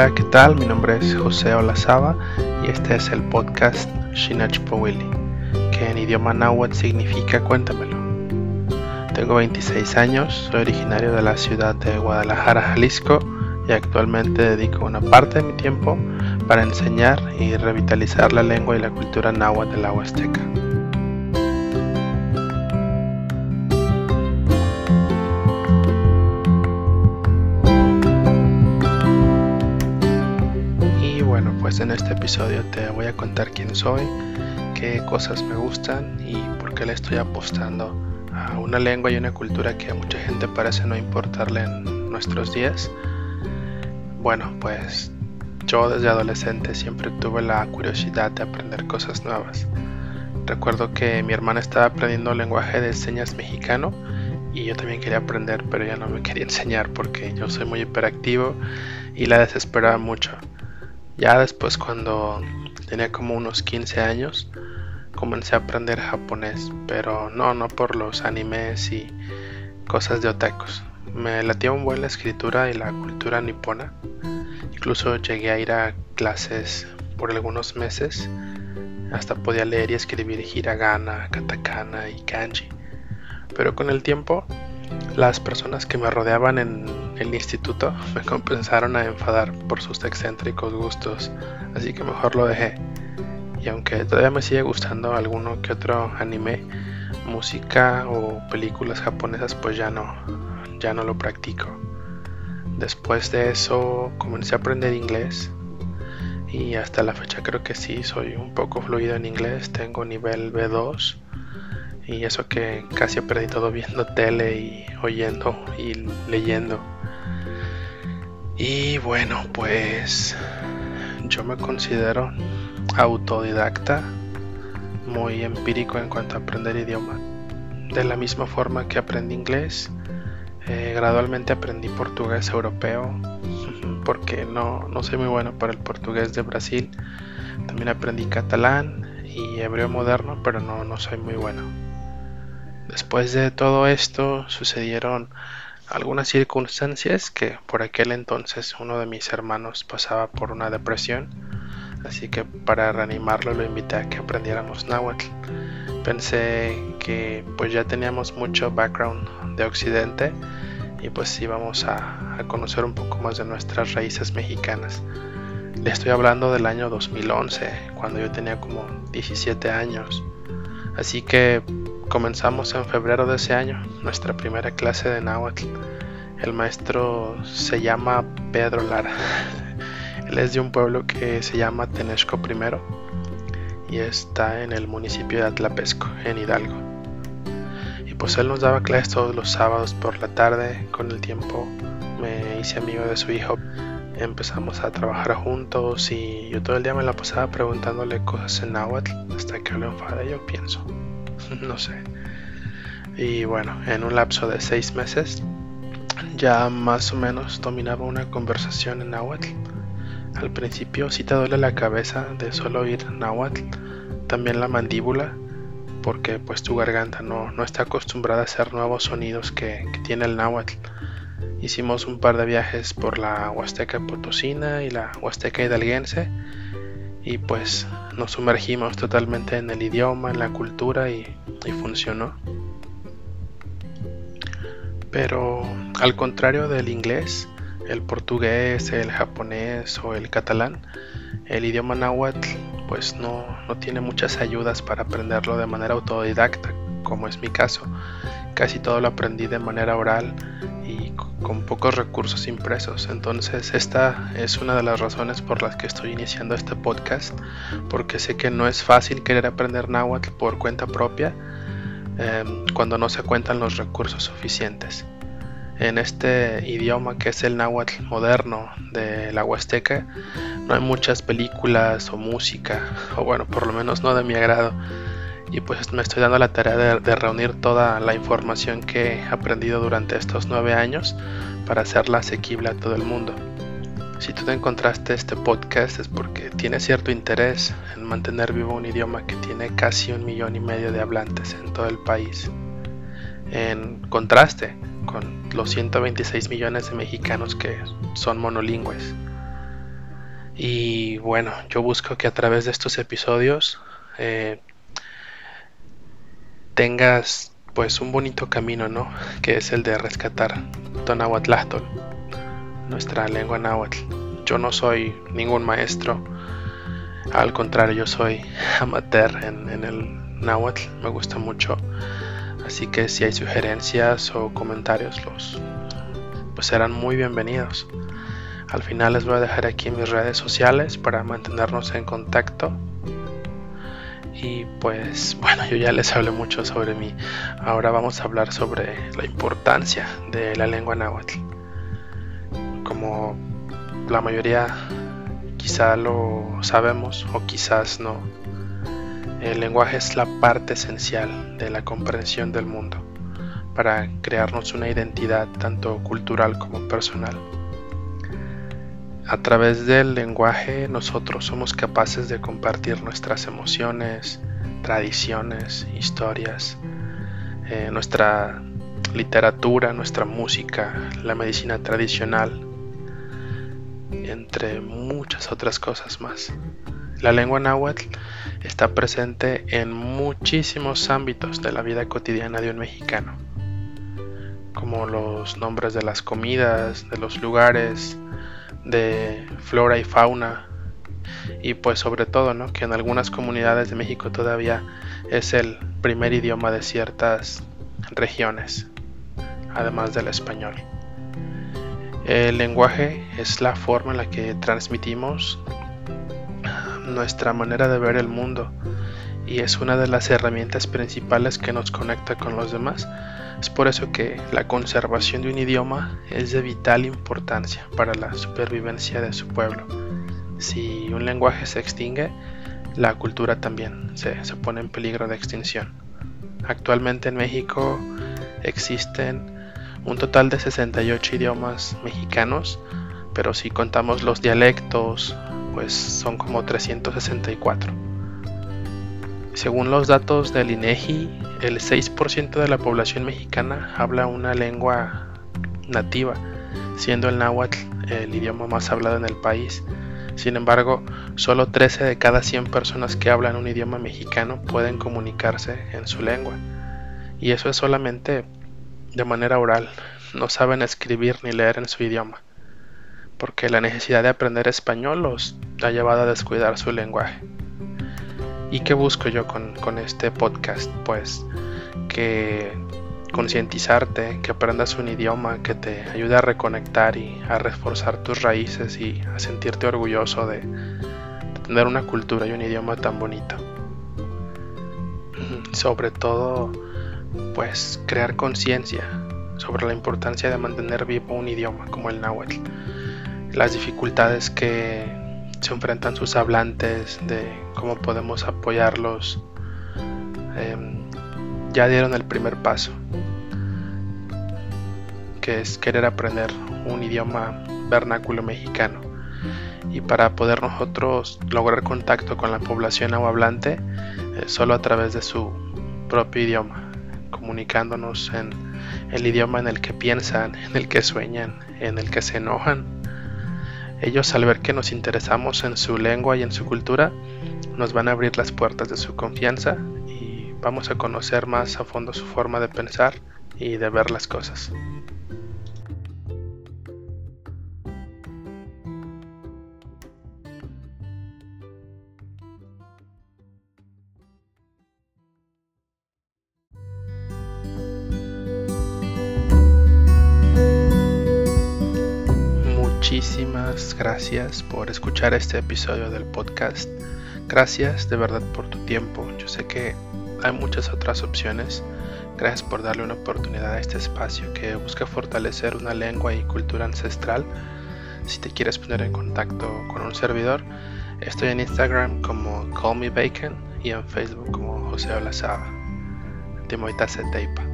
Hola, ¿qué tal? Mi nombre es José Olazaba y este es el podcast Shinachpowili, que en idioma náhuatl significa cuéntamelo. Tengo 26 años, soy originario de la ciudad de Guadalajara, Jalisco y actualmente dedico una parte de mi tiempo para enseñar y revitalizar la lengua y la cultura náhuatl de la Huasteca. Bueno, pues en este episodio te voy a contar quién soy, qué cosas me gustan y por qué le estoy apostando a una lengua y una cultura que a mucha gente parece no importarle en nuestros días. Bueno, pues yo desde adolescente siempre tuve la curiosidad de aprender cosas nuevas. Recuerdo que mi hermana estaba aprendiendo lenguaje de señas mexicano y yo también quería aprender, pero ella no me quería enseñar porque yo soy muy hiperactivo y la desesperaba mucho. Ya después cuando tenía como unos 15 años, comencé a aprender japonés, pero no, no por los animes y cosas de otakus. Me latía un buen la escritura y la cultura nipona. Incluso llegué a ir a clases por algunos meses. Hasta podía leer y escribir hiragana, katakana y kanji. Pero con el tiempo, las personas que me rodeaban en el instituto me comenzaron a enfadar por sus excéntricos gustos, así que mejor lo dejé. Y aunque todavía me sigue gustando alguno que otro anime, música o películas japonesas, pues ya no, ya no lo practico. Después de eso comencé a aprender inglés y hasta la fecha creo que sí, soy un poco fluido en inglés, tengo nivel B2 y eso que casi he todo viendo tele y oyendo y leyendo. Y bueno, pues yo me considero autodidacta, muy empírico en cuanto a aprender idioma. De la misma forma que aprendí inglés, eh, gradualmente aprendí portugués europeo, porque no, no soy muy bueno para el portugués de Brasil. También aprendí catalán y hebreo moderno, pero no, no soy muy bueno. Después de todo esto sucedieron algunas circunstancias que por aquel entonces uno de mis hermanos pasaba por una depresión, así que para reanimarlo lo invité a que aprendiéramos náhuatl. Pensé que pues ya teníamos mucho background de occidente y pues íbamos a, a conocer un poco más de nuestras raíces mexicanas. Le estoy hablando del año 2011, cuando yo tenía como 17 años. Así que Comenzamos en febrero de ese año nuestra primera clase de náhuatl. El maestro se llama Pedro Lara. Él es de un pueblo que se llama Tenesco I y está en el municipio de Atlapesco, en Hidalgo. Y pues él nos daba clases todos los sábados por la tarde. Con el tiempo me hice amigo de su hijo. Empezamos a trabajar juntos y yo todo el día me la pasaba preguntándole cosas en náhuatl hasta que lo enfadé, yo pienso. no sé. Y bueno, en un lapso de seis meses ya más o menos dominaba una conversación en náhuatl. Al principio sí te duele la cabeza de solo oír náhuatl, también la mandíbula, porque pues tu garganta no, no está acostumbrada a hacer nuevos sonidos que, tiene el náhuatl. Hicimos un par de viajes por la Huasteca Potosina y la Huasteca Hidalguense y pues nos sumergimos totalmente en el idioma, en la cultura y, funcionó. Pero al contrario del inglés, el portugués, el japonés o el catalán, el idioma náhuatl pues no, no tiene muchas ayudas para aprenderlo de manera autodidacta, como es mi caso. Casi todo lo aprendí de manera oral con pocos recursos impresos. Entonces esta es una de las razones por las que estoy iniciando este podcast, porque sé que no es fácil querer aprender náhuatl por cuenta propia em, cuando no se cuentan los recursos suficientes. En este idioma que es el náhuatl moderno de la Huasteca, no hay muchas películas o música, o bueno, por lo menos no de mi agrado y pues me estoy dando la tarea de, reunir toda la información que he aprendido durante estos nueve años para hacerla asequible a todo el mundo. Si tú te encontraste este podcast es porque tienes cierto interés en mantener vivo un idioma que tiene casi un millón y medio de hablantes en todo el país. En contraste con los 126 millones de mexicanos que son monolingües. Y bueno, yo busco que a través de estos episodios eh, tengas pues un bonito camino, ¿no? Que es el de rescatar Tonahuatlastol, nuestra lengua náhuatl. Yo no soy ningún maestro, al contrario, yo soy amateur en, en el náhuatl, me gusta mucho. Así que si hay sugerencias o comentarios, los pues serán muy bienvenidos. Al final les voy a dejar aquí mis redes sociales para mantenernos en contacto. Y pues bueno, yo ya les hablé mucho sobre mí. Ahora vamos a hablar sobre la importancia de la lengua náhuatl. Como la mayoría quizá lo sabemos o quizás no, el lenguaje es la parte esencial de la comprensión del mundo para crearnos una identidad tanto cultural como personal. A través del lenguaje nosotros somos capaces de compartir nuestras emociones, tradiciones, historias, eh, nuestra literatura, nuestra música, la medicina tradicional, entre muchas otras cosas más. La lengua náhuatl está presente en muchísimos ámbitos de la vida cotidiana de un mexicano, como los nombres de las comidas, de los lugares, de flora y fauna y pues sobre todo ¿no? que en algunas comunidades de México todavía es el primer idioma de ciertas regiones, además del español. El lenguaje es la forma en la que transmitimos nuestra manera de ver el mundo y es una de las herramientas principales que nos conecta con los demás es por eso que la conservación de un idioma es de vital importancia para la supervivencia de su pueblo. Si un lenguaje se extingue, la cultura también se, pone en peligro de extinción. Actualmente en México existen un total de 68 idiomas mexicanos, pero si contamos los dialectos, pues son como 364. Según los datos del INEGI, el 6% de la población mexicana habla una lengua nativa, siendo el náhuatl el idioma más hablado en el país. Sin embargo, solo 13 de cada 100 personas que hablan un idioma mexicano pueden comunicarse en su lengua. Y eso es solamente de manera oral, no saben escribir ni leer en su idioma, porque la necesidad de aprender español los ha llevado a descuidar su lenguaje. ¿Y qué busco yo con, este podcast? Pues que concientizarte, que aprendas un idioma que te ayude a reconectar y a reforzar tus raíces y a sentirte orgulloso de, tener una cultura y un idioma tan bonito. Sobre todo, pues crear conciencia sobre la importancia de mantener vivo un idioma como el náhuatl, las dificultades que se enfrentan sus hablantes, de cómo podemos apoyarlos. Em, ya dieron el primer paso, que es querer aprender un idioma vernáculo mexicano. Y para poder nosotros lograr contacto con la población hablante, eh, solo a través de su propio idioma, comunicándonos en el idioma en el que piensan, en el que sueñan, en el que se enojan ellos al ver que nos interesamos en su lengua y en su cultura, nos van a abrir las puertas de su confianza y vamos a conocer más a fondo su forma de pensar y de ver las cosas. Muchísimas gracias por escuchar este episodio del podcast. Gracias de verdad por tu tiempo. Yo sé que hay muchas otras opciones. Gracias por darle una oportunidad a este espacio que busca fortalecer una lengua y cultura ancestral. Si te quieres poner en contacto con un servidor, estoy en Instagram como Call Me Bacon y en Facebook como José Olazaba. Timoita Teipa.